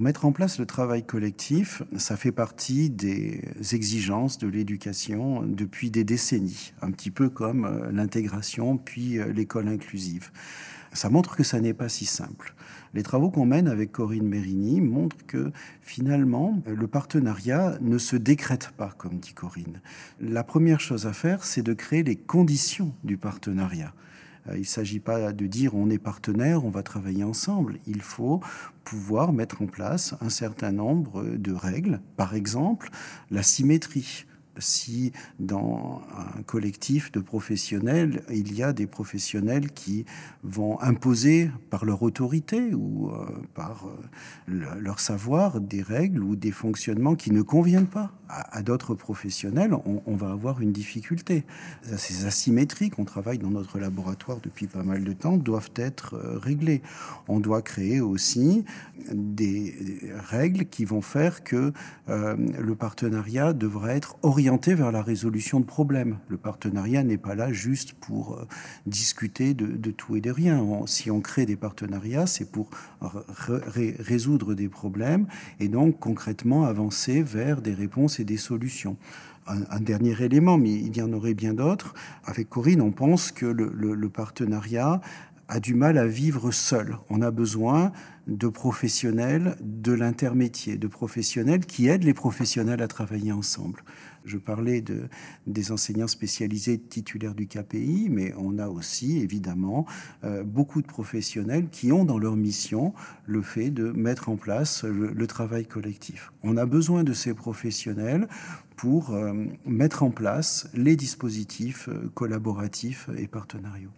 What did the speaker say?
Mettre en place le travail collectif, ça fait partie des exigences de l'éducation depuis des décennies, un petit peu comme euh, l'intégration puis euh, l'école inclusive. Ça montre que ça n'est pas si simple. Les travaux qu'on mène avec Corinne Mérini montrent que finalement, le partenariat ne se décrète pas, comme dit Corinne. La première chose à faire, c'est de créer les conditions du partenariat. Euh, il ne s'agit pas de dire on est partenaire, on va travailler ensemble. Il faut pouvoir mettre en place un certain nombre de règles. Par exemple, la symétrie si dans un collectif de professionnels, il y a des professionnels qui vont imposer par leur autorité ou euh, par euh, leur savoir des règles ou des fonctionnements qui ne conviennent pas à, d'autres professionnels, on, va avoir une difficulté. Ces asymétries qu'on travaille dans notre laboratoire depuis pas mal de temps doivent être euh, réglées. On doit créer aussi des règles qui vont faire que le partenariat devra être orienté vers la résolution de problèmes. Le partenariat n'est pas là juste pour euh, discuter de, tout et de rien. si on crée des partenariats, c'est pour résoudre des problèmes et donc concrètement avancer vers des réponses et des solutions. Un, dernier élément, mais il y en aurait bien d'autres. Avec Corinne, on pense que le partenariat a du mal à vivre seul. On a besoin de professionnels de l'intermétier, de professionnels qui aident les professionnels à travailler ensemble. Je parlais de, des enseignants spécialisés titulaires du KPI, mais on a aussi évidemment euh, beaucoup de professionnels qui ont dans leur mission le fait de mettre en place le, travail collectif. On a besoin de ces professionnels pour euh, mettre en place les dispositifs euh, collaboratifs et partenariaux.